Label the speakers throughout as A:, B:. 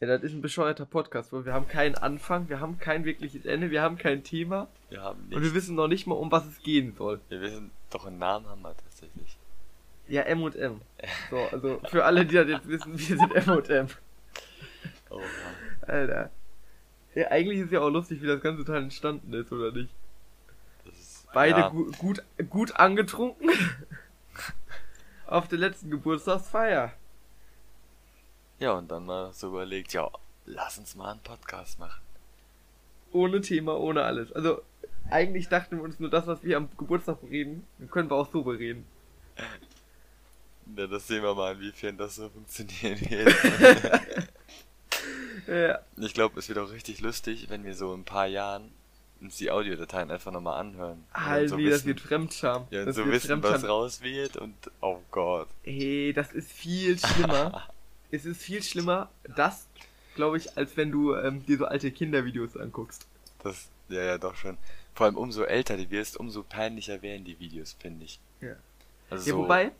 A: Ja, das ist ein bescheuerter Podcast, wo wir haben keinen Anfang, wir haben kein wirkliches Ende, wir haben kein Thema
B: Wir haben
A: und wir wissen noch nicht mal, um was es gehen soll.
B: Wir wissen, doch einen Namen haben wir tatsächlich.
A: Ja, M und M. So, also für alle, die das jetzt wissen, wir sind M und M.
B: Oh, Mann.
A: Alter. Ja, eigentlich ist ja auch lustig, wie das ganze Teil entstanden ist, oder nicht?
B: das ist.
A: Beide
B: ja,
A: gu gut, gut angetrunken. Auf der letzten Geburtstagsfeier.
B: Ja, und dann mal so überlegt, ja, lass uns mal einen Podcast machen.
A: Ohne Thema, ohne alles. Also, eigentlich dachten wir uns nur das, was wir am Geburtstag reden, können wir auch so bereden.
B: Ja, das sehen wir mal, inwiefern das so funktionieren wird.
A: Ja,
B: ich glaube, es wird auch richtig lustig, wenn wir so in ein paar Jahren uns die Audiodateien einfach nochmal anhören.
A: Halt
B: so
A: wie, das
B: wissen,
A: wird Fremdscham.
B: Ja, und
A: das
B: so wissen, was
A: Fremdscham.
B: raus wird und, oh Gott.
A: Hey, das ist viel schlimmer. es ist viel schlimmer, das, glaube ich, als wenn du ähm, dir so alte Kindervideos anguckst.
B: Das, ja, ja, doch schon. Vor allem umso älter du wirst, umso peinlicher werden die Videos, finde ich.
A: Ja.
B: Also
A: Ja,
B: so,
A: wobei,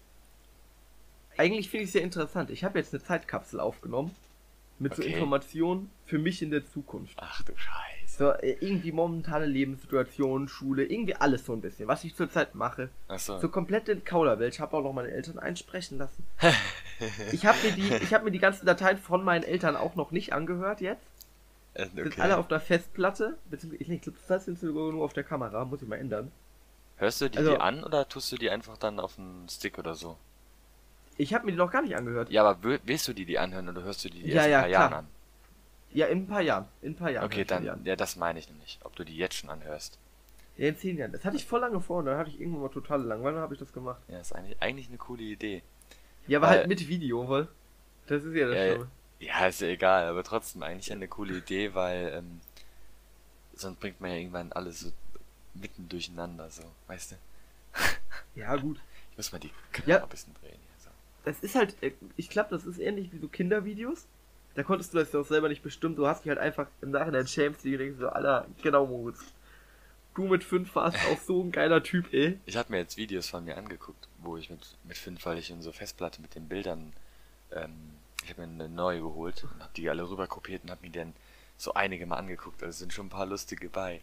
A: eigentlich finde ich es sehr interessant. Ich habe jetzt eine Zeitkapsel aufgenommen mit so
B: Okay.
A: Informationen für mich in der Zukunft.
B: Ach du Scheiße.
A: So, äh, irgendwie momentane Lebenssituation, Schule, irgendwie alles so ein bisschen, was ich zurzeit mache.
B: Achso.
A: So komplett in Kauderwelsch. Ich habe auch noch meine Eltern einsprechen lassen. Ich habe mir die, ich habe mir die ganzen Dateien von meinen Eltern auch noch nicht angehört jetzt.
B: Äh,
A: Sind
B: okay.
A: alle auf der Festplatte. Beziehungsweise, ich glaube, das sind sogar nur auf der Kamera. Muss ich mal ändern.
B: Hörst du die,
A: also-
B: die an oder tust du die einfach dann auf den Stick oder so?
A: Ich habe mir die noch gar nicht angehört.
B: Ja, aber will- willst du die die anhören oder hörst du die, die
A: Ja,
B: erst
A: ja,
B: ein paar Jahren an?
A: Ja, in ein paar Jahren. In ein paar Jahren.
B: Okay, dann,
A: an.
B: ja, das meine ich nämlich. Ob du die jetzt schon anhörst.
A: Ja, in zehn Jahren. Das hatte ich voll lange vor und dann hatte ich irgendwann mal totale Langeweile und habe ich das gemacht.
B: Ja, ist eigentlich, eigentlich eine coole Idee.
A: Ja, aber
B: Weil-
A: halt mit Video, wohl. Das ist ja das
B: Ja,
A: Schlimme.
B: Ja, ist ja egal, aber trotzdem eigentlich eine coole Idee, weil ähm, sonst bringt man ja irgendwann alles so mitten durcheinander, so, weißt du?
A: Ja, gut.
B: Ich muss mal die
A: Ja.
B: Kamera ein bisschen drehen hier. So.
A: Das ist halt, äh, ich glaube, das ist ähnlich wie so Kindervideos. Da konntest du das ja auch selber nicht bestimmen. Du hast dich halt einfach im Nachhinein schämst dich und denkst so, Alter, genau, Moritz. Du mit fünf warst auch so ein geiler Typ, ey.
B: Ich habe mir jetzt Videos von mir angeguckt, wo ich mit, mit fünf, weil ich in so Festplatte mit den Bildern, ähm, ich habe mir eine neue geholt und habe die alle rüber kopiert und habe mir dann so einige mal angeguckt. Also sind schon ein paar lustige bei.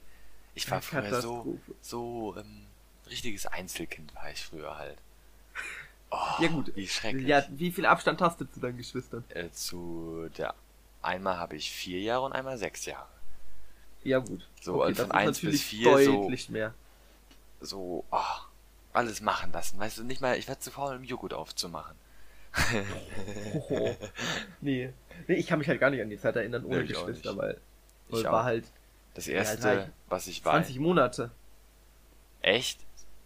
B: Ich war früher so, so, ähm, richtiges Einzelkind war ich früher halt. Oh,
A: Ja, gut.
B: Wie schrecklich.
A: Ja, wie viel Abstand hast du zu deinen Geschwistern?
B: Äh, zu der, einmal habe ich vier Jahre und einmal sechs Jahre.
A: Ja, gut.
B: So, also von eins bis vier so-
A: deutlich mehr.
B: So, oh, alles machen lassen. Weißt du, nicht mal, ich war zu faul, um Joghurt aufzumachen.
A: Hoho. nee. Nee, ich kann mich halt gar nicht an die Zeit erinnern ohne
B: Nee,
A: Geschwister, weil,
B: Ich
A: weil war halt
B: Das
A: Ja,
B: erste,
A: drei-
B: was ich war.
A: 20 Monate.
B: Echt?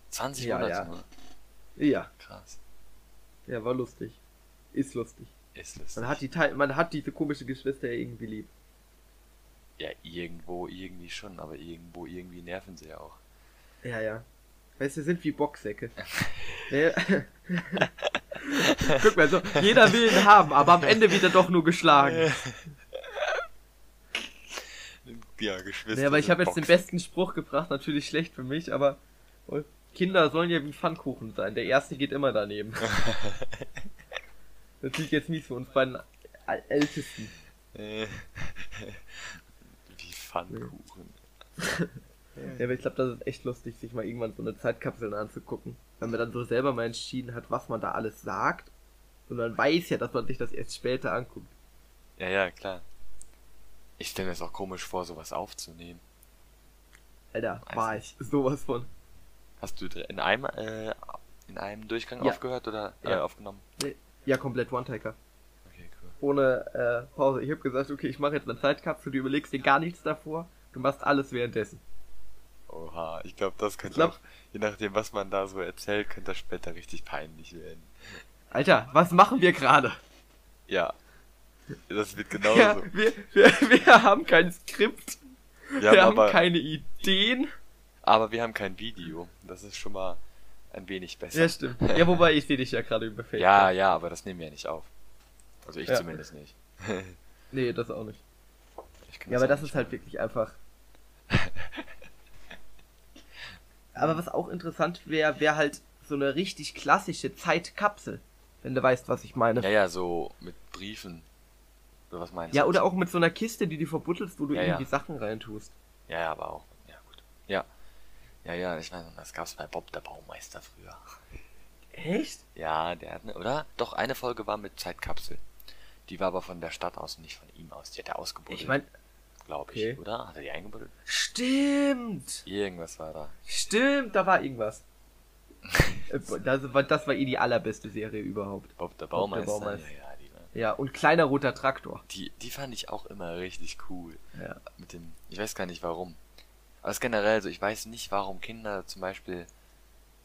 B: 20
A: Ja,
B: Monate
A: ja.
B: nur?
A: Ja,
B: Krass.
A: Ja, war lustig. Ist lustig.
B: Ist lustig.
A: Man hat die Teil, man hat diese komische Geschwister ja irgendwie lieb.
B: Ja, irgendwo, irgendwie schon, aber irgendwo, irgendwie nerven sie ja auch.
A: Ja, ja. Weißt du, sind wie Boxsäcke. Guck mal, so, jeder will ihn haben, aber am Ende wird er doch nur geschlagen.
B: Ja, Geschwister.
A: Ja, aber ich habe jetzt den besten Spruch gebracht, natürlich schlecht für mich, aber oh, Kinder sollen ja wie Pfannkuchen sein. Der erste geht immer daneben. das liegt jetzt nicht für uns beiden Äl- Ältesten.
B: Äh, Wie Pfannkuchen.
A: Ja, aber ich glaube, das ist echt lustig, sich mal irgendwann so eine Zeitkapsel anzugucken. Wenn man dann so selber mal entschieden hat, was man da alles sagt. Und man weiß ja, dass man sich das erst später anguckt.
B: Ja, ja, klar. Ich stelle mir es auch komisch vor, sowas aufzunehmen.
A: Alter,
B: Weiß
A: war ich sowas von.
B: Hast du in einem, äh, in einem Durchgang
A: Ja.
B: aufgehört oder äh,
A: Ja.
B: aufgenommen?
A: Nee, ja, komplett One-Taker.
B: Okay, cool.
A: Ohne äh, Pause. Ich habe gesagt, okay, ich mache jetzt eine Zeitkapsel, du überlegst dir gar nichts davor. Du machst alles währenddessen.
B: Oha, ich glaube, das könnte
A: glaub-
B: auch, je nachdem, was man da so erzählt, könnte das später richtig peinlich werden.
A: Alter, was machen wir gerade?
B: Ja. Das wird genauso.
A: Ja, wir, wir, wir haben kein Skript.
B: wir
A: Wir,
B: haben
A: haben keine Ideen.
B: Aber wir haben kein Video. Das ist schon mal ein wenig besser.
A: Ja, stimmt. Ja, wobei ich sehe dich ja gerade über Facebook.
B: ja, ja, aber das nehmen wir ja nicht auf. Also ich
A: Ja.
B: zumindest nicht.
A: Nee, das auch nicht. Ja, aber das ist halt wirklich einfach. aber was auch interessant wäre, wäre halt so eine richtig klassische Zeitkapsel. Wenn du weißt, was ich meine.
B: Ja, ja, so mit Briefen. Oder was meinst
A: Ja,
B: du?
A: oder auch mit so einer Kiste, die du verbuttelst, wo du
B: Ja,
A: irgendwie
B: ja.
A: Sachen reintust.
B: Ja, ja, aber auch. Ja, gut. Ja. Ja, ja, ich meine, das gab's bei Bob der Baumeister früher.
A: Echt?
B: Ja, der hat ne, oder? Doch, eine Folge war mit Zeitkapsel. Die war aber von der Stadt aus und nicht von ihm aus. Die hat er ausgebuddelt.
A: Ich meine,
B: glaube
A: okay.
B: ich, oder? Hat er die eingebuddelt?
A: stimmt!
B: Irgendwas war da.
A: Stimmt, da war irgendwas. Äh, das, war, das war eh die allerbeste Serie überhaupt.
B: Bob der
A: Bob der
B: Baumeister.
A: Baumeister.
B: Ja, ja, die, war-
A: Ja, und kleiner roter Traktor.
B: die, die fand ich auch immer richtig cool.
A: Ja.
B: Mit dem, ich weiß gar nicht warum. Aber es ist generell so, ich weiß nicht, warum Kinder zum Beispiel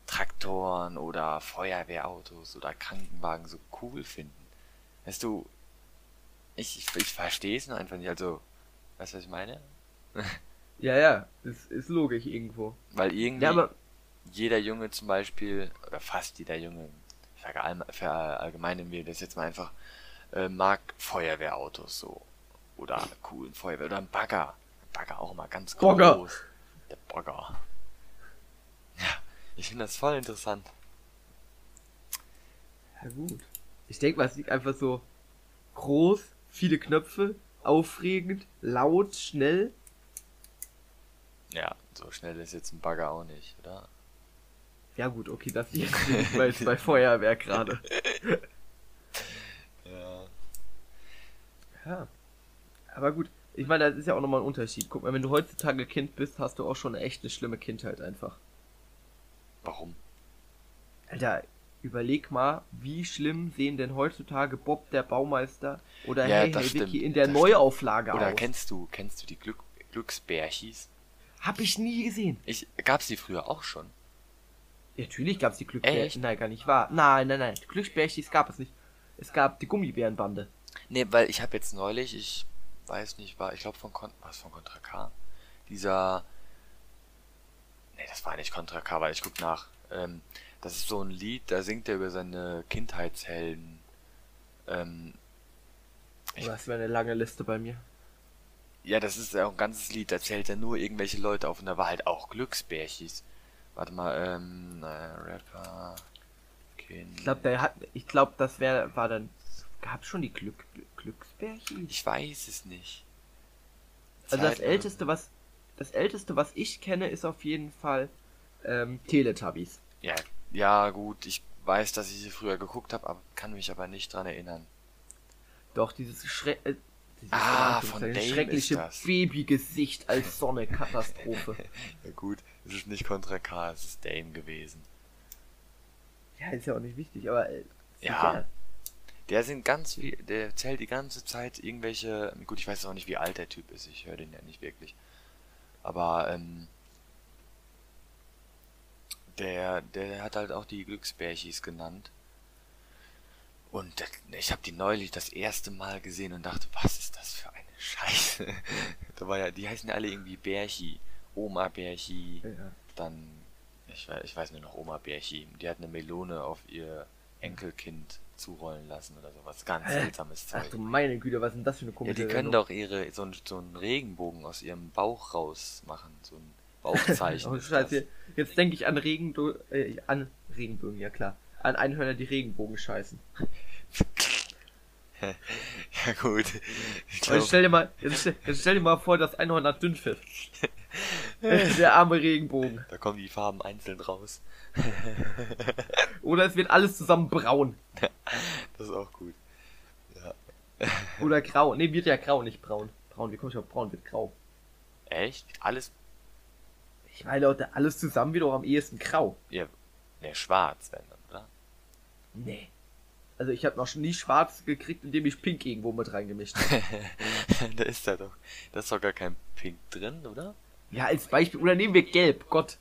B: Traktoren oder Feuerwehrautos oder Krankenwagen so cool finden. Weißt du, ich, ich, ich verstehe es nur einfach nicht. Also, weißt du, was ich meine?
A: Ja, ja, ist, ist logisch irgendwo.
B: Weil irgendwie
A: Ja,
B: jeder Junge zum Beispiel, oder fast jeder Junge, verallgemein- verallgemeinern wir das jetzt mal einfach, äh, mag Feuerwehrautos so. Oder coolen Feuerwehr, oder ein Bagger. Bagger auch immer ganz groß.
A: Bagger.
B: Der Bagger. Ja, ich finde das voll interessant.
A: Ja gut. Ich denke mal, es liegt einfach so groß, viele Knöpfe, aufregend, laut, schnell.
B: Ja, so schnell ist jetzt ein Bagger auch nicht, oder?
A: Ja gut, okay, das jetzt nicht bei, bei Feuerwehr gerade.
B: Ja.
A: Ja. Aber gut, ich meine, das ist ja auch nochmal ein Unterschied. Guck mal, wenn du heutzutage Kind bist, hast du auch schon echt eine schlimme Kindheit einfach.
B: Warum?
A: Alter, überleg mal, wie schlimm sehen denn heutzutage Bob der Baumeister oder
B: Ja,
A: Hey Hey
B: stimmt,
A: Vicky in der Neuauflage
B: Oder
A: aus?
B: kennst du, kennst du die Glück, Glücksbärchis?
A: Hab ich nie gesehen.
B: Ich, gab's die früher auch schon?
A: Ja, natürlich gab's die
B: Echt?
A: Glücksbärchen. Nein, gar nicht wahr. Nein, nein, nein. Glücksbärchis gab es nicht. Es gab die Gummibärenbande.
B: Nee, weil ich habe jetzt neulich, ich weiß nicht, war, ich glaube von Kon was von Contra K? Dieser Nee, das war nicht Contra K, weil ich guck nach. Ähm, das ist so ein Lied, da singt er über seine Kindheitshelden. Ähm, Ich-
A: das wäre eine lange Liste bei mir.
B: ja, das ist ja auch ein ganzes Lied, da zählt er nur irgendwelche Leute auf und da war halt auch Glücksbärchis. Warte mal, ähm, naja, Rapper, Kind.
A: Ich glaube, der hat. Ich glaube, das wäre war dann. Gab's schon die Glück, Glücksbärchis?
B: Ich weiß es nicht.
A: Also das
B: Zeit-
A: älteste, was das älteste, was ich kenne, ist auf jeden Fall ähm, Teletubbies.
B: Ja, ja, gut, ich weiß, dass ich sie früher geguckt habe, aber kann mich aber nicht dran erinnern.
A: Doch dieses, Schre äh, dieses
B: Ah, von Dame
A: schreckliche. Babygesicht als Sonne Katastrophe.
B: Ja gut, es ist nicht Contra K, es ist Dame gewesen.
A: ja, ist ja auch nicht wichtig, aber äh, ist
B: Ja. Der sind ganz viel, der erzählt die ganze Zeit irgendwelche, gut, ich weiß auch nicht, wie alt der Typ ist, ich höre den ja nicht wirklich. Aber, ähm, der, der hat halt auch die Glücksbärchis genannt. Und ich habe die neulich das erste Mal gesehen und dachte, was ist das für eine Scheiße? da war ja, die heißen alle irgendwie Bärchi. Oma Bärchi,
A: Ja.
B: dann, ich, ich weiß nur noch Oma Bärchi. Die hat eine Melone auf ihr Enkelkind zurollen lassen oder sowas. Ganz seltsames
A: Ach
B: Zeug.
A: du meine Güte, was ist denn das für eine
B: Ja,
A: komische
B: die können doch ihre, so, ein, so einen Regenbogen aus ihrem Bauch rausmachen. So ein Bauchzeichen.
A: Oh,
B: ist
A: Scheiße. Jetzt denke ich an Regenbo äh, an Regenbögen, ja klar. An Einhörner, die Regenbogen scheißen.
B: Ja gut. Ich glaub,
A: jetzt stell dir mal, jetzt stell, jetzt stell dir mal vor, das Einhorn hat Dünnpfiff. Der arme Regenbogen.
B: da kommen die Farben einzeln raus.
A: Oder es wird alles zusammen braun.
B: Das ist auch gut.
A: Oder grau. Ne, wird ja grau, nicht braun. Braun, wie komme ich auf braun? Wird grau.
B: Echt? Alles?
A: Ich meine, Leute, alles zusammen wird auch am ehesten grau.
B: Ja, ne, schwarz, wenn dann, oder?
A: Nee. Also ich habe noch nie schwarz gekriegt, indem ich pink irgendwo mit reingemischt habe.
B: da ist da doch. Da ist doch gar kein Pink drin, oder?
A: Ja, als Beispiel. Oder nehmen wir gelb. Gott.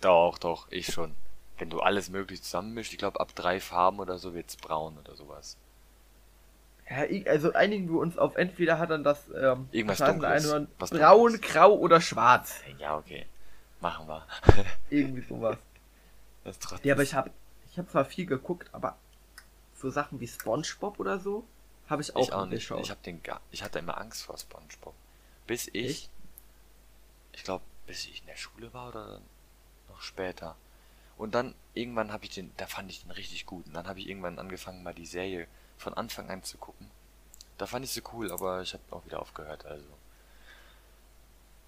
B: Doch, doch, ich schon. Wenn du alles möglich zusammenmischst, ich glaube ab drei Farben oder so wird's braun oder sowas.
A: Ja, ich- also einigen wir uns auf entweder hat dann das ähm,
B: Irgendwas Dunkles.
A: Einhorn
B: Was
A: braun,
B: Dunkles.
A: grau oder schwarz.
B: Ja, okay. Machen wir.
A: Irgendwie sowas.
B: Das ist trotzdem.
A: Ja, aber ich habe ich hab zwar viel geguckt, aber so Sachen wie SpongeBob oder so habe ich auch,
B: ich auch nicht.
A: geschaut.
B: Ich hab den ich hatte immer Angst vor SpongeBob. Bis ich,
A: Echt?
B: Ich glaube, bis ich in der Schule war oder noch später. Und dann irgendwann habe ich den, da fand ich den richtig gut. Und dann habe ich irgendwann angefangen, mal die Serie von Anfang an zu gucken. Da fand ich sie cool, aber ich habe auch wieder aufgehört, also.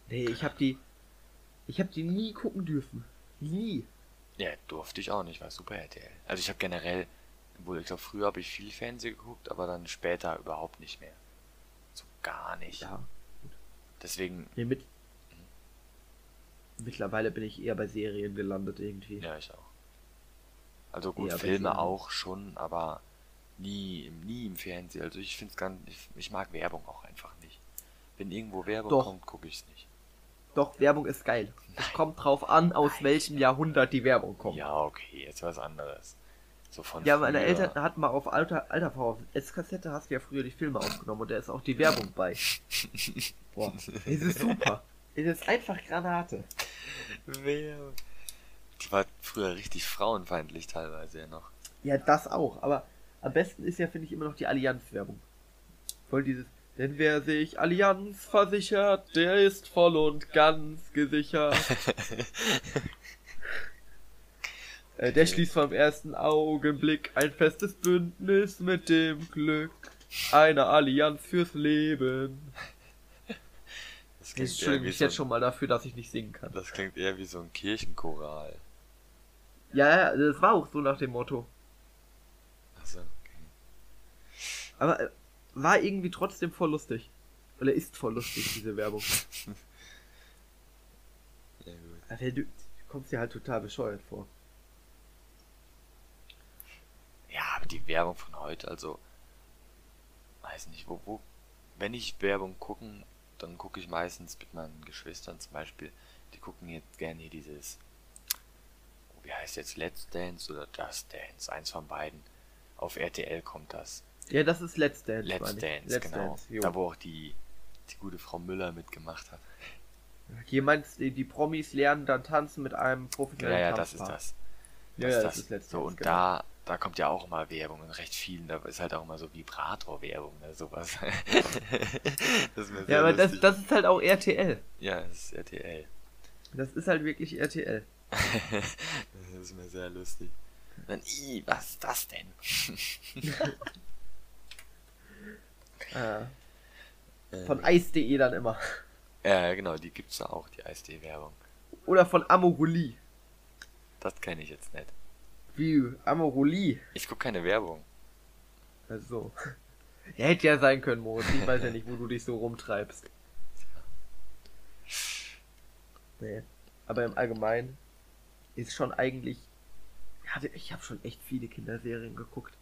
A: Nee, ich hab die. Ich hab die nie gucken dürfen. Nie.
B: Ja, durfte ich auch nicht, war super RTL. Also ich habe generell, wohl ich glaube früher habe ich viel Fernsehen geguckt, aber dann später überhaupt nicht mehr. So gar nicht.
A: Ja.
B: Deswegen,
A: Nee, mit. Mittlerweile bin ich eher bei Serien gelandet irgendwie.
B: ja, ich auch. Also gut,
A: bei
B: Filme auch schon, aber nie, im- nie im Fernsehen. Also ich finde es ganz, ich, ich mag Werbung auch einfach nicht. Wenn irgendwo Werbung
A: Doch.
B: kommt, gucke ich es nicht.
A: Doch, Werbung ist geil. Es kommt drauf an, aus welchem Jahrhundert die Werbung kommt.
B: Ja, okay, jetzt was anderes. So von
A: Ja, meine. Eltern hatten mal auf Alter, Alter auf S-Kassette hast du ja früher die Filme aufgenommen und da ist auch die Werbung bei. Boah, es ist super. Es ist einfach Granate.
B: Wer? Die war früher richtig frauenfeindlich teilweise ja noch.
A: Ja, das auch, aber am besten ist ja, finde ich, immer noch die Allianz-Werbung. Voll dieses, denn wer sich Allianz versichert, der ist voll und ganz gesichert. Äh, Der schließt vom ersten Augenblick ein festes Bündnis mit dem Glück. Eine Allianz fürs Leben.
B: Das
A: Ich
B: klingt, eher
A: entschuldige mich
B: so
A: jetzt schon mal dafür, dass ich nicht singen kann.
B: das klingt eher wie so ein Kirchenchoral.
A: Ja, das war auch so nach dem Motto.
B: Also, okay.
A: Aber äh, war irgendwie trotzdem voll lustig. Oder ist voll lustig, diese Werbung.
B: Ja, gut.
A: Aber du, du kommst dir halt total bescheuert vor.
B: Ja, aber die Werbung von heute, also, weiß nicht, wo, wo, wenn ich Werbung gucken, dann gucke ich meistens mit meinen Geschwistern zum Beispiel, die gucken jetzt gerne hier dieses, oh, wie heißt jetzt, Let's Dance oder Just Dance, eins von beiden. Auf RTL kommt das.
A: Ja, das ist Let's Dance.
B: Let's. Dance,
A: Let's
B: genau.
A: Dance,
B: da wo auch die, die gute Frau Müller mitgemacht hat.
A: Hier meinst du, die Promis lernen dann tanzen mit einem
B: Ja,
A: professionellen
B: ja, das ist das.
A: Ja,
B: Das
A: ja,
B: ist
A: das ist Let's
B: so,
A: Dance,
B: und
A: genau.
B: da, da kommt ja auch immer Werbung in recht vielen. Da ist halt auch immer so Vibrator-Werbung oder sowas. das ist
A: Ja, aber das, das ist halt auch RTL.
B: Ja, das ist RTL.
A: Das ist halt wirklich RTL.
B: das ist mir sehr lustig. Dann, i, was ist das denn?
A: Ah,
B: Äh,
A: von Eis.de dann immer.
B: Ja, genau, die gibt's da auch, die Eisdee-Werbung.
A: Oder von Amoroli.
B: Das kenne ich jetzt nicht.
A: Wie? Amoroli.
B: Ich guck keine Werbung.
A: Also. Ja, hätte ja sein können, Moritz. Ich weiß ja nicht, wo du dich so rumtreibst. Nee. Aber im Allgemeinen ist schon eigentlich. Ich habe schon echt viele Kinderserien geguckt.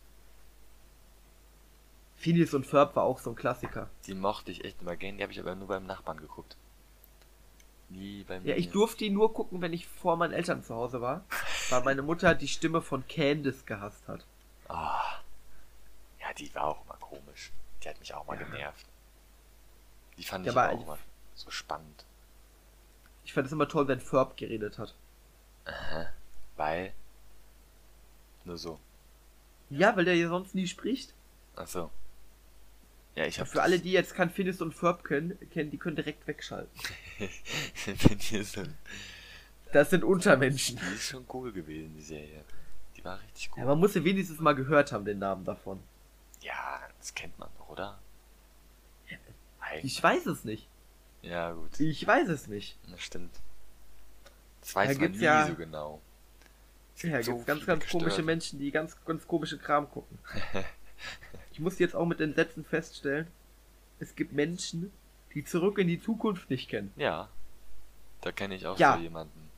A: Phineas und Ferb war auch so ein Klassiker.
B: Die mochte ich echt immer gern, die habe ich aber nur beim Nachbarn geguckt. Nie bei mir.
A: Ja, ich durfte die nur gucken, wenn ich vor meinen Eltern zu Hause war, weil meine Mutter die Stimme von Candice gehasst hat.
B: Ah. Ja, die war auch immer komisch. Die hat mich auch mal
A: Ja.
B: genervt. Die fand
A: Ja,
B: ich
A: aber
B: auch immer so spannend.
A: Ich fand es immer toll, wenn Ferb geredet hat.
B: Aha. Weil. Nur so.
A: Ja, weil der ja sonst nie spricht.
B: Ach so. Ja, ich habe
A: Für alle, die jetzt kein Phineas und Ferb kennen, kennen, die können direkt wegschalten. Das sind Untermenschen.
B: die ist schon cool gewesen, die Serie. Die war richtig cool.
A: Ja, man muss ja wenigstens mal gehört haben, den Namen davon.
B: Ja, das kennt man doch, oder? Eigentlich.
A: Ich weiß es nicht.
B: Ja, gut.
A: Ich weiß es nicht.
B: Das stimmt. Das weiß
A: Da
B: man nie
A: ja-
B: so genau.
A: Ja,
B: gibt so
A: gibt's ganz, ganz komische. Menschen, die ganz, ganz komische Kram gucken. Ich muss jetzt auch mit den Sätzen feststellen, es gibt Menschen, die zurück in die Zukunft nicht kennen.
B: Ja. Da kenne ich auch
A: Ja.
B: so jemanden.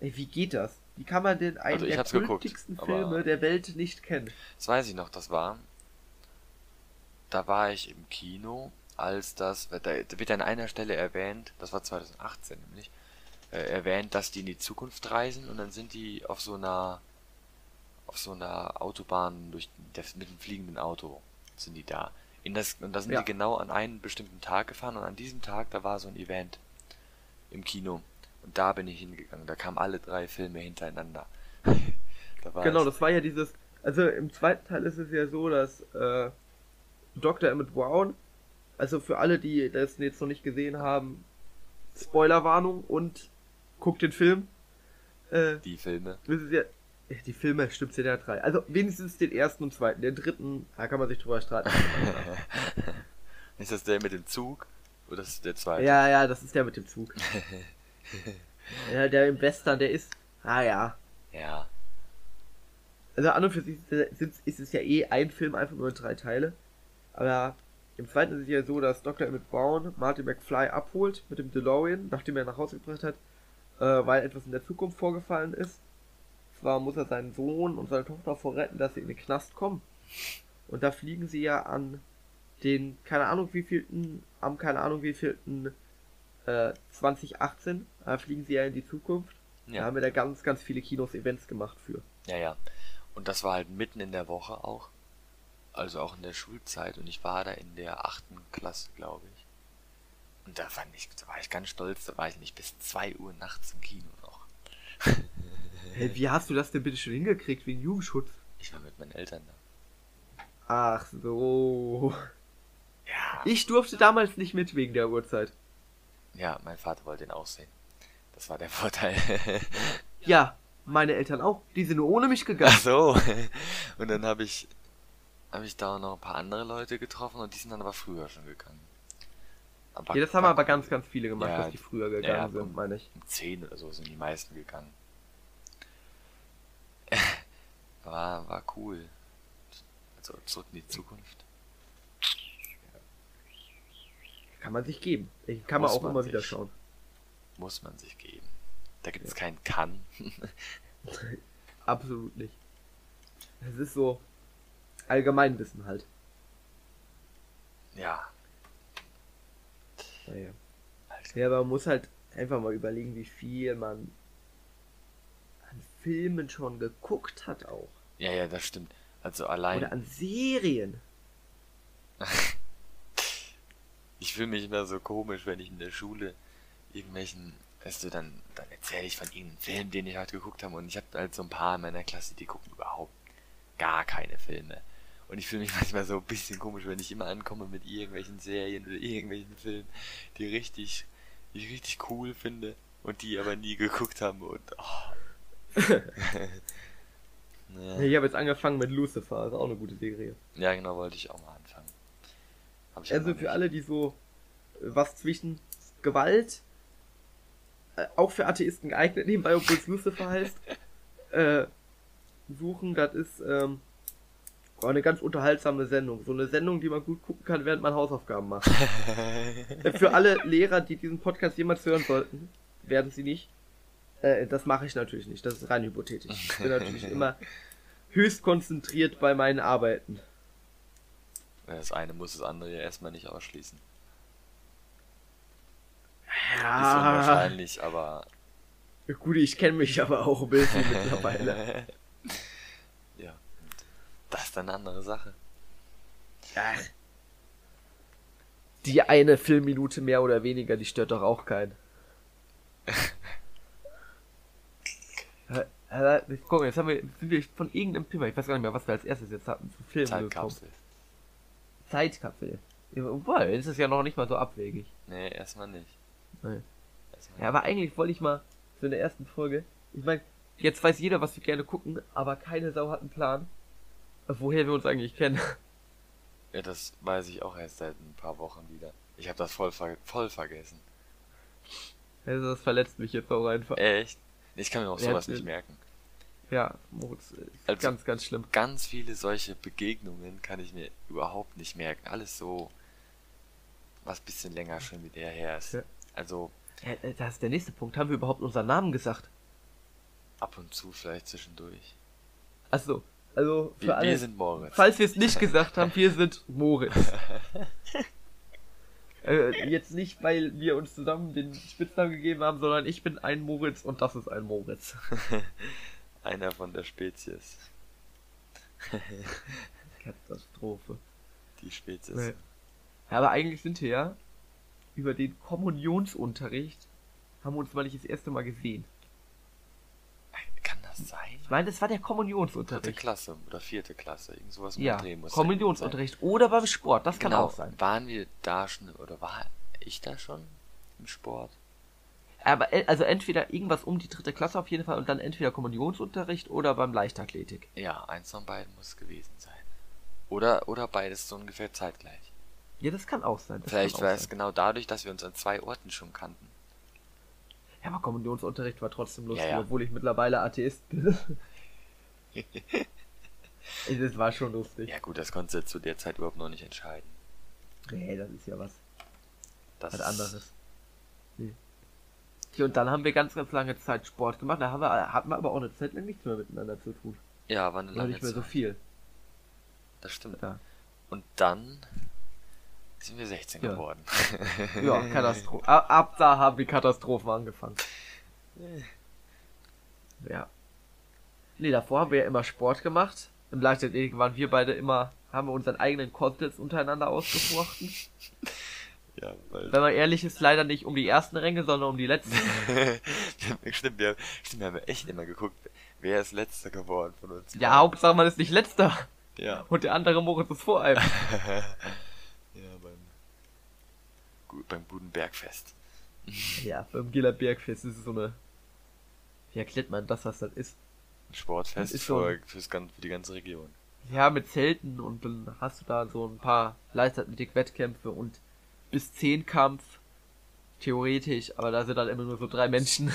A: Ey, wie geht das? Wie kann man denn einen
B: Also
A: der
B: geguckt,
A: kultigsten
B: aber-
A: Filme der Welt nicht kennen?
B: Das weiß ich noch, das war. Da war ich im Kino, als das. Da da wird an einer Stelle erwähnt, das war 2018 nämlich, äh, erwähnt, dass die in die Zukunft reisen und dann sind die auf so einer. Auf so einer Autobahn durch das mit dem fliegenden Auto sind die da. In das, und da sind
A: Ja.
B: die genau an einen bestimmten Tag gefahren und an diesem Tag, da war so ein Event im Kino. Und da bin ich hingegangen. Da kamen alle drei Filme hintereinander. da
A: Genau, das war ja dieses. Also im zweiten Teil ist es ja so, dass äh, Dr. Emmett Brown, also für alle, die das jetzt noch nicht gesehen haben, Spoilerwarnung und guckt den Film. Äh,
B: die Filme.
A: das ist ja, Die Filme stimmt ja drei. Also wenigstens den ersten und zweiten. Den dritten, da kann man sich drüber streiten.
B: ist das der mit dem Zug? Oder ist das der zweite?
A: ja, ja, das ist der mit dem Zug. ja, der im Western, der ist. Ah ja.
B: Ja.
A: Also an und für sich ist, es ja eh ein Film, einfach nur in drei Teile. Aber im zweiten ist es ja so, dass Dr. Emmett Brown Marty McFly abholt mit dem DeLorean, nachdem er nach Hause gebracht hat, äh, weil etwas in der Zukunft vorgefallen ist. Zwar muss er seinen Sohn und seine Tochter vorretten, dass sie in den Knast kommen. Und da fliegen sie ja an den, keine Ahnung wievielten, am keine Ahnung wievielten, äh, 2018, da fliegen sie ja in die Zukunft. Da
B: Ja.
A: haben wir da ganz, ganz viele Kinos Events gemacht für.
B: Ja, ja. Und das war halt mitten in der Woche auch. Also auch in der Schulzeit. Und ich war da in der achten Klasse, glaube ich. Und da fand ich, da war ich ganz stolz, da war ich nicht bis 2 Uhr nachts im Kino noch.
A: Hey, wie hast du das denn bitte schon hingekriegt wegen Jugendschutz?
B: Ich war mit meinen Eltern da.
A: Ach so.
B: Ja.
A: Ich durfte damals nicht mit wegen der Uhrzeit.
B: Ja, mein Vater wollte ihn auch sehen. Das war der Vorteil.
A: Ja, meine Eltern auch. Die sind nur ohne mich gegangen.
B: Ach so. Und dann habe ich, habe ich da noch ein paar andere Leute getroffen und die sind dann aber früher schon gegangen. Aber
A: Ja, das haben aber ganz, ganz viele gemacht,
B: Ja,
A: dass die früher gegangen
B: ja,
A: sind,
B: um-
A: meine ich.
B: Um 10 oder so sind die meisten gegangen. War, war cool. Also zurück in die Zukunft.
A: Kann man sich geben. Den kann man
B: Muss
A: auch
B: man
A: immer
B: sich.
A: wieder schauen.
B: Muss man sich geben. Da gibt es keinen Kann.
A: Absolut nicht. Es ist so Allgemeinwissen halt.
B: ja.
A: Naja.
B: Halt.
A: Ja, aber man muss halt einfach mal überlegen, wie viel man an Filmen schon geguckt hat auch.
B: Ja, ja, das stimmt. Also allein.
A: Oder an Serien.
B: Ich fühle mich immer so komisch, wenn ich in der Schule irgendwelchen, weißt du, dann, dann erzähle ich von irgendeinem Film, den ich heute geguckt habe und ich habe halt so ein paar in meiner Klasse, die gucken überhaupt gar keine Filme. Und ich fühle mich manchmal so ein bisschen komisch, wenn ich immer ankomme mit irgendwelchen Serien oder irgendwelchen Filmen, die richtig, die ich richtig cool finde und die aber nie geguckt haben und oh.
A: Ja. Ich habe jetzt angefangen mit Lucifer, ist auch eine gute Serie.
B: ja, genau, wollte ich auch mal anfangen.
A: Also für alle, die so äh, was zwischen Gewalt, äh, auch für Atheisten geeignet, nebenbei, obwohl es Lucifer heißt, äh, suchen, das ist ähm, oh, eine ganz unterhaltsame Sendung. So eine Sendung, die man gut gucken kann, während man Hausaufgaben macht. Äh, für alle Lehrer, die diesen Podcast jemals hören sollten, werden sie nicht. Äh, das mache ich natürlich nicht, das ist rein hypothetisch. Ich bin natürlich immer höchst konzentriert bei meinen Arbeiten.
B: Das eine muss das andere ja erstmal nicht ausschließen. Ist
A: Ja,
B: unwahrscheinlich, aber
A: Gut, ich kenne mich aber auch ein bisschen mittlerweile.
B: ja. Das ist eine andere Sache.
A: Ach. Die eine Filmminute mehr oder weniger, die stört doch auch keinen. Äh, Guck mal, jetzt haben wir, sind wir von irgendeinem Thema, ich weiß gar nicht mehr, was wir als erstes jetzt hatten, Filmen gekommen.
B: Zeitkapsel.
A: Zeitkapsel. Wobei, ist es ja noch nicht mal so abwegig.
B: Nee, erstmal nicht.
A: Nee.
B: Erstmal
A: Ja, aber eigentlich wollte ich mal so in der ersten Folge, ich meine, jetzt weiß jeder, was wir gerne gucken, aber keine Sau hat einen Plan, woher wir uns eigentlich kennen.
B: ja, das weiß ich auch erst seit ein paar Wochen wieder. Ich habe das voll, ver voll vergessen.
A: Also das verletzt mich jetzt auch einfach.
B: Echt? Ich kann mir auch
A: Ja,
B: sowas
A: das-
B: nicht merken.
A: Ja, Moritz, ist
B: Also-
A: ganz, ganz schlimm.
B: Ganz viele solche Begegnungen kann ich mir überhaupt nicht merken. Alles so, was bisschen länger schon mit der her ist.
A: Ja.
B: Also
A: Ja, äh, das ist der nächste Punkt. Haben wir überhaupt unseren Namen gesagt?
B: ab und zu vielleicht zwischendurch.
A: Achso, also für
B: Wir,
A: alle.
B: wir sind Moritz.
A: falls wir es nicht gesagt haben, wir sind Moritz. äh, jetzt nicht, weil wir uns zusammen den Spitznamen gegeben haben, sondern ich bin ein Moritz und das ist ein Moritz.
B: Einer von der Spezies.
A: Katastrophe.
B: Die Spezies.
A: Nee. Ja, aber eigentlich sind wir ja über den Kommunionsunterricht haben wir uns mal nicht das erste Mal gesehen.
B: Kann sein?
A: Ich meine, das war der
B: Dritte
A: Kommunionsunterricht.
B: Klasse oder vierte Klasse. Irgend sowas um
A: Ja,
B: Dreh muss
A: Kommunionsunterricht. Oder beim Sport, das kann
B: genau.
A: auch sein.
B: Waren wir da schon, oder war ich da schon im Sport?
A: Aber äh, also entweder irgendwas um die dritte Klasse auf jeden Fall und dann entweder Kommunionsunterricht oder beim Leichtathletik.
B: Ja, eins von beiden muss es gewesen sein. Oder, oder beides so ungefähr zeitgleich.
A: Ja, das kann auch sein.
B: Vielleicht
A: kann
B: war es genau dadurch, dass wir uns an zwei Orten schon kannten.
A: Ja, aber Kommunionsunterricht war trotzdem lustig,
B: Ja, ja.
A: obwohl ich mittlerweile Atheist bin. das war schon lustig.
B: Ja gut, das konntest du zu der Zeit überhaupt noch nicht entscheiden.
A: Nee, das ist ja was,
B: Das
A: was anderes. Nee. Und dann haben wir ganz, ganz lange Zeit Sport gemacht. Da haben wir, hatten wir aber auch eine Zeit lang nichts mehr miteinander zu tun.
B: Ja, war eine lange
A: nicht mehr so
B: Zeit.
A: viel.
B: Das stimmt.
A: Ja,
B: Und dann sind wir 16
A: Ja.
B: geworden.
A: ja Katastrophe. Ab, da haben die Katastrophen angefangen. Ja. Nee, davor haben wir ja immer Sport gemacht. Im Leichtathletik waren wir beide immer, haben wir unseren eigenen Contest untereinander ausgefochten.
B: ja, weil
A: Wenn man ehrlich ist, leider nicht um die ersten Ränge, sondern um die letzten.
B: stimmt, wir, stimmt, wir haben echt immer geguckt, wer ist letzter geworden von uns.
A: Ja, Hauptsache man ist nicht letzter.
B: Ja.
A: Und der andere Moritz ist vor einem.
B: Beim, gut, beim guten Bergfest.
A: Ja, beim Giller Bergfest ist es so eine. Wie erklärt man das, was das ist?
B: Ein Sportfest
A: ist so
B: für,
A: ein-
B: fürs, gan- für die ganze Region.
A: Ja, mit Zelten und dann hast du da so ein paar Leichtathletik-Wettkämpfe und bis 10 Kampf. Theoretisch, aber da sind dann immer nur so drei Menschen.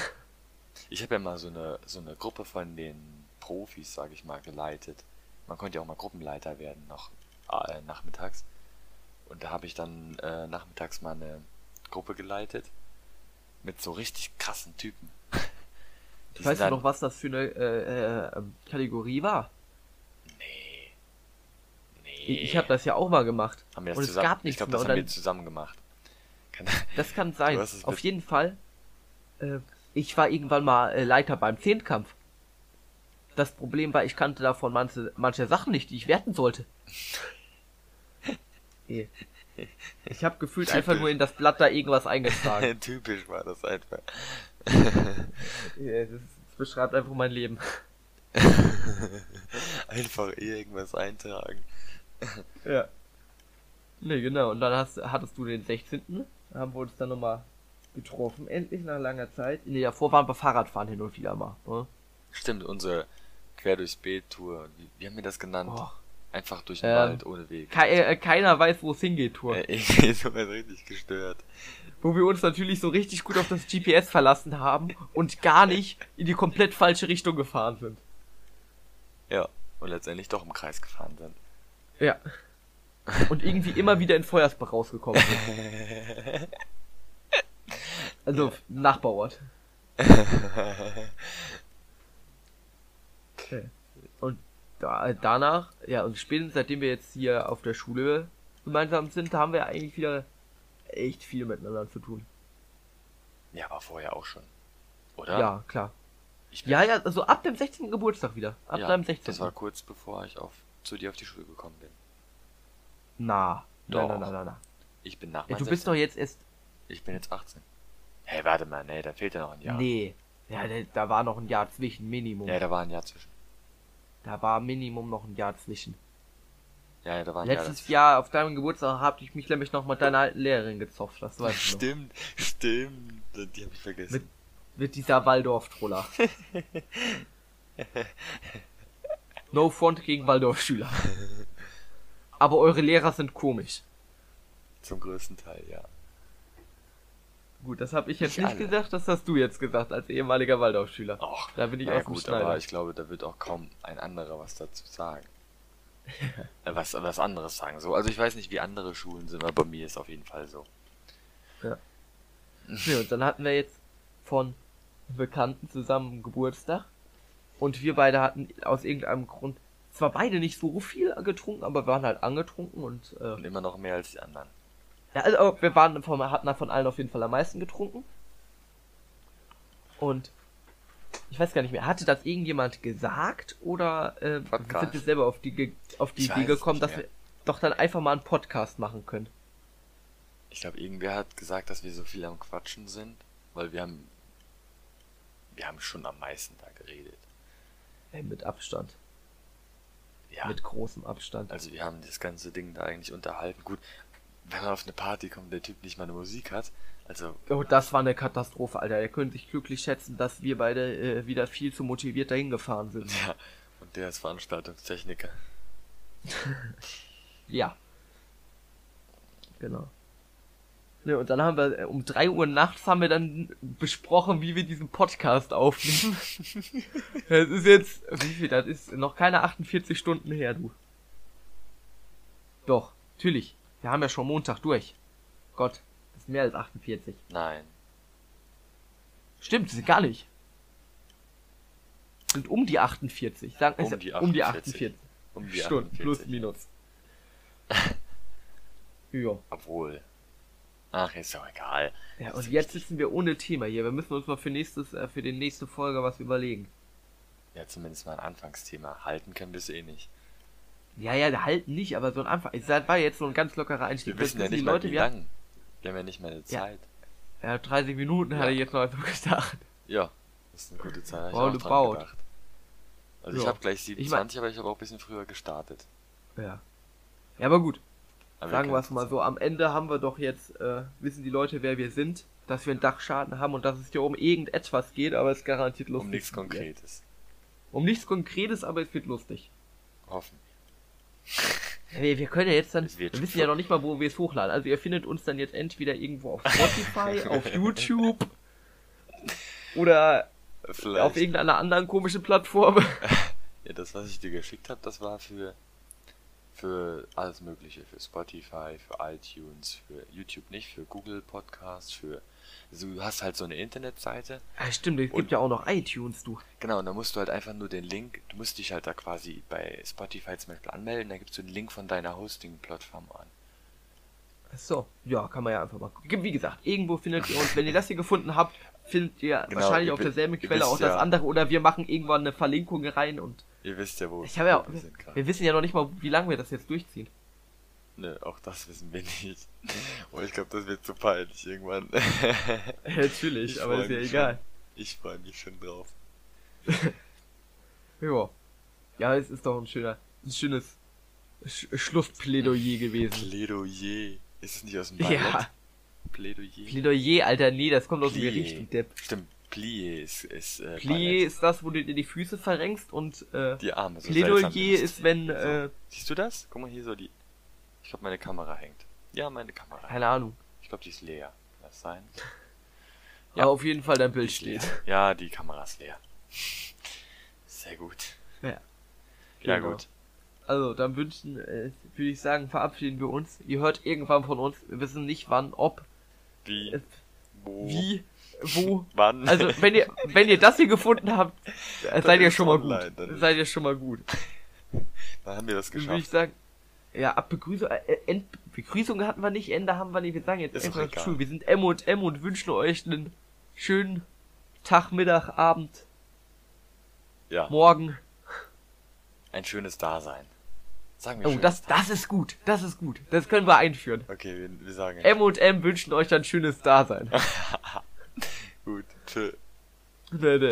B: Ich habe ja mal so eine, so eine Gruppe von den Profis, sage ich mal, geleitet. Man konnte ja auch mal Gruppenleiter werden, noch äh, nachmittags. Und da habe ich dann äh, nachmittags mal eine Gruppe geleitet. Mit so richtig krassen Typen. Die
A: Weißt du noch, was das für eine äh, äh, ähm, Kategorie war?
B: Nee. Nee.
A: Ich, ich habe das ja auch mal gemacht.
B: Haben wir das
A: und es
B: zusammen,
A: gab
B: ich
A: nichts
B: glaube,
A: mehr.
B: das
A: Und
B: haben wir zusammen gemacht. Kann,
A: das kann sein.
B: Es
A: Auf jeden Fall. Äh, ich war irgendwann mal äh, Leiter beim Zehnkampf. Das Problem war, ich kannte davon manche, manche Sachen nicht, die ich werten sollte. Nee. Ich habe gefühlt einfach
B: Typisch.
A: nur in das Blatt da irgendwas eingetragen.
B: Typisch war das einfach.
A: Ja, das, das beschreibt einfach mein Leben.
B: Einfach irgendwas eintragen.
A: Ja. Nee, genau. Und dann hast, hattest du den 16. Da haben wir uns dann nochmal getroffen, endlich nach langer Zeit. Nee, davor waren wir Fahrradfahren hin und wieder mal. Ne?
B: Stimmt, unsere Quer durchs Beet-Tour. Wie, wie haben wir das genannt?
A: Oh.
B: Einfach durch den
A: Ähm,
B: Wald ohne Weg.
A: Ke äh, keiner weiß, wo es hingeht, Tour.
B: Äh, ist sowas richtig gestört.
A: Wo wir uns natürlich so richtig gut auf das GPS verlassen haben und gar nicht in die komplett falsche Richtung gefahren sind.
B: Ja. Und letztendlich doch im Kreis gefahren sind.
A: Ja. Und irgendwie immer wieder in Feuersbach rausgekommen sind. Also, Nachbarort. Okay. Da, danach, ja, und spätestens seitdem wir jetzt hier auf der Schule gemeinsam sind, haben wir eigentlich wieder echt viel miteinander zu tun.
B: Ja, aber vorher auch schon. Oder?
A: Ja, klar. Ja, ja, also ab dem 16. Geburtstag wieder. Ab
B: ja,
A: deinem 16.
B: Das war kurz bevor ich auf, zu dir auf die Schule gekommen bin.
A: Na.
B: Doch.
A: Nein, nein, nein, nein.
B: Ich bin nach
A: Ja, du bist
B: 16.
A: doch jetzt erst.
B: Ich bin jetzt 18. Hey, warte mal, nee, da fehlt ja noch ein Jahr.
A: Nee. Ja, da- da war noch ein Jahr zwischen, Minimum.
B: Ja, da war ein Jahr zwischen.
A: Da war Minimum noch ein Jahr zwischen.
B: Ja, ja, da war ein Jahr
A: Letztes
B: dazwischen.
A: Jahr auf deinem Geburtstag habe ich mich nämlich noch mit deiner alten Lehrerin gezopft, das weißt du noch.
B: Stimmt, stimmt. Die habe ich vergessen.
A: Mit, mit dieser Waldorf-Troller. no front gegen Waldorf-Schüler. Aber eure Lehrer sind komisch.
B: Zum größten Teil, ja.
A: Gut, das habe ich jetzt
B: Nicht
A: nicht gesagt, das hast du jetzt gesagt, als ehemaliger Waldorfschüler.
B: Och,
A: Da bin ich dem
B: gut,
A: Schneider.
B: aber ich glaube, da wird auch kaum ein anderer was dazu sagen. Äh, was, was anderes sagen. So, also ich weiß nicht, wie andere Schulen sind, aber bei mir ist auf jeden Fall so.
A: Nee, und dann hatten wir jetzt von Bekannten zusammen Geburtstag. Und wir beide hatten aus irgendeinem Grund zwar beide nicht so viel getrunken, aber wir waren halt angetrunken und äh,
B: Und immer noch mehr als die anderen.
A: Ja, also wir waren von, hatten von allen auf jeden Fall am meisten getrunken. Und ich weiß gar nicht mehr, hatte das irgendjemand gesagt oder äh, sind wir selber auf die, auf die
B: Ich
A: Idee gekommen, dass wir doch dann einfach mal einen Podcast machen können?
B: Ich glaube, irgendwer hat gesagt, dass wir so viel am Quatschen sind, weil wir haben. Wir haben schon am meisten da geredet.
A: Ey, mit Abstand.
B: Ja.
A: Mit großem Abstand.
B: Also wir haben das ganze Ding da eigentlich unterhalten. Gut, wenn man auf eine Party kommt, der Typ nicht mal eine Musik hat. Also,
A: Oh, das war eine Katastrophe, Alter. Er könnte sich glücklich schätzen, dass wir beide äh, wieder viel zu motiviert dahin gefahren sind.
B: ja. Und der ist Veranstaltungstechniker.
A: Ja. Genau. Ne, und dann haben wir äh, um 3 Uhr nachts haben wir dann besprochen, wie wir diesen Podcast aufnehmen. das ist jetzt, wie viel, das ist noch keine 48 Stunden her, du. Doch, natürlich. Wir haben ja schon Montag durch. Gott, das ist mehr als 48.
B: Nein.
A: Stimmt, sind gar nicht. Sind um die 48. Sagen,
B: Um die
A: um die
B: 48.
A: 48.
B: Um die
A: Stunden,
B: 48.
A: plus minus. ja.
B: Obwohl. Ach, ist doch egal.
A: Ja, und jetzt
B: wichtig.
A: sitzen wir ohne Thema hier. Wir müssen uns mal für nächstes, äh, für die nächste Folge was überlegen.
B: Ja, zumindest mal ein Anfangsthema. Halten können wir es eh nicht.
A: Ja, ja, halten nicht, aber so ein Anfang. Es war jetzt so ein ganz lockerer Einstieg.
B: Wir wissen ja nicht
A: die
B: mal,
A: Leute,
B: wie lang. Wir haben ja nicht mehr eine
A: Ja.
B: Zeit.
A: Ja, 30 Minuten hatte
B: Ja.
A: ich jetzt noch einfach gedacht.
B: Ja, das ist eine gute Zeit. ich auch
A: Roundabout.
B: dran gedacht. Also ich
A: Ja.
B: habe gleich
A: Ich
B: 27, aber ich habe auch ein bisschen früher gestartet.
A: Ja. Ja, aber gut.
B: Aber
A: Sagen wir es mal so. Am Ende haben wir doch jetzt, äh, wissen die Leute, wer wir sind, dass wir einen Dachschaden haben und dass es hier um irgendetwas geht, aber es garantiert lustig.
B: Um nichts. Konkretes.
A: Um nichts Konkretes, aber es wird lustig.
B: Hoffen.
A: Wir, wir können ja jetzt dann, wir wissen ja noch nicht mal, wo wir es hochladen. Also ihr findet uns dann jetzt entweder irgendwo auf Spotify, auf YouTube oder
B: Vielleicht.
A: auf irgendeiner anderen komischen Plattform.
B: Ja, das, was ich dir geschickt habe, das war für, für alles Mögliche. Für Spotify, für iTunes, für YouTube nicht, für Google Podcasts, für. Also du hast halt so eine Internetseite.
A: Ah, stimmt, es gibt ja auch noch iTunes, du.
B: Genau, und da musst du halt einfach nur den Link, du musst dich halt da quasi bei Spotify zum Beispiel anmelden, da gibst du den Link von deiner Hosting-Plattform an.
A: Ach so, ja, kann man ja einfach mal gucken. Wie gesagt, irgendwo findet ihr uns. Wenn ihr das hier gefunden habt, findet ihr
B: Genau,
A: wahrscheinlich
B: ihr
A: auf derselben Quelle auch das
B: ja-
A: andere oder wir machen irgendwann eine Verlinkung rein und
B: Ihr wisst ja, wo,
A: ich ja,
B: wir sind gerade.
A: wir wissen ja noch nicht mal, wie lange wir das jetzt durchziehen.
B: Nö, auch das wissen wir nicht. Oh, ich glaube, das wird zu peinlich irgendwann.
A: Natürlich,
B: Ich
A: aber ist ja egal.
B: Ich freue mich schon drauf.
A: Ja. Ja, es ist doch ein schöner, ein schönes Sch Schlussplädoyer gewesen.
B: Plädoyer. Ist es nicht aus dem
A: Ja.
B: Ballett? Plädoyer.
A: Plädoyer, Alter, nee, das kommt aus dem. Gericht, Depp.
B: Stimmt, Plié ist, ist äh,
A: Plié
B: Ballett.
A: ist das, wo du dir die Füße verrenkst und äh,
B: die Arme. So
A: Plädoyer ist, wenn, äh,
B: Siehst du das? Guck mal hier so die. Ich glaube, meine Kamera hängt. Ja, meine Kamera.
A: keine Ahnung.
B: Ich glaube, die ist leer. Kann das sein?
A: Ja,
B: Ja.
A: auf jeden Fall dein Bild
B: ist leer.
A: steht.
B: Ja, die Kamera ist leer. Sehr gut.
A: Ja.
B: Ja,
A: Genau.
B: gut.
A: Also, dann wünschen, äh, würde ich sagen, verabschieden wir uns. Ihr hört irgendwann von uns. Wir wissen nicht wann, ob,
B: Wie?
A: äh,
B: Wo?
A: wie, wo.
B: Wann?
A: Also, wenn ihr, wenn ihr das hier gefunden habt, äh, seid ihr schon mal
B: online,
A: gut.
B: dann ist-
A: Seid ihr schon mal gut.
B: Dann haben wir das
A: Dann würde ich
B: geschafft.
A: sagen, ja, ab Begrüßung, äh, End, Begrüßung hatten wir nicht, Ende haben wir nicht. Wir sagen jetzt
B: Ist
A: einfach. Schul. Wir sind M und M und wünschen euch einen schönen Tag, Mittag, Abend,
B: Ja,
A: Morgen.
B: ein schönes Dasein. Sagen wir
A: Oh, das, das ist gut. Das ist gut. Das können wir einführen.
B: Okay, wir, wir sagen
A: M und M wünschen euch ein schönes Dasein.
B: Gut, tschö.
A: Nee, nee.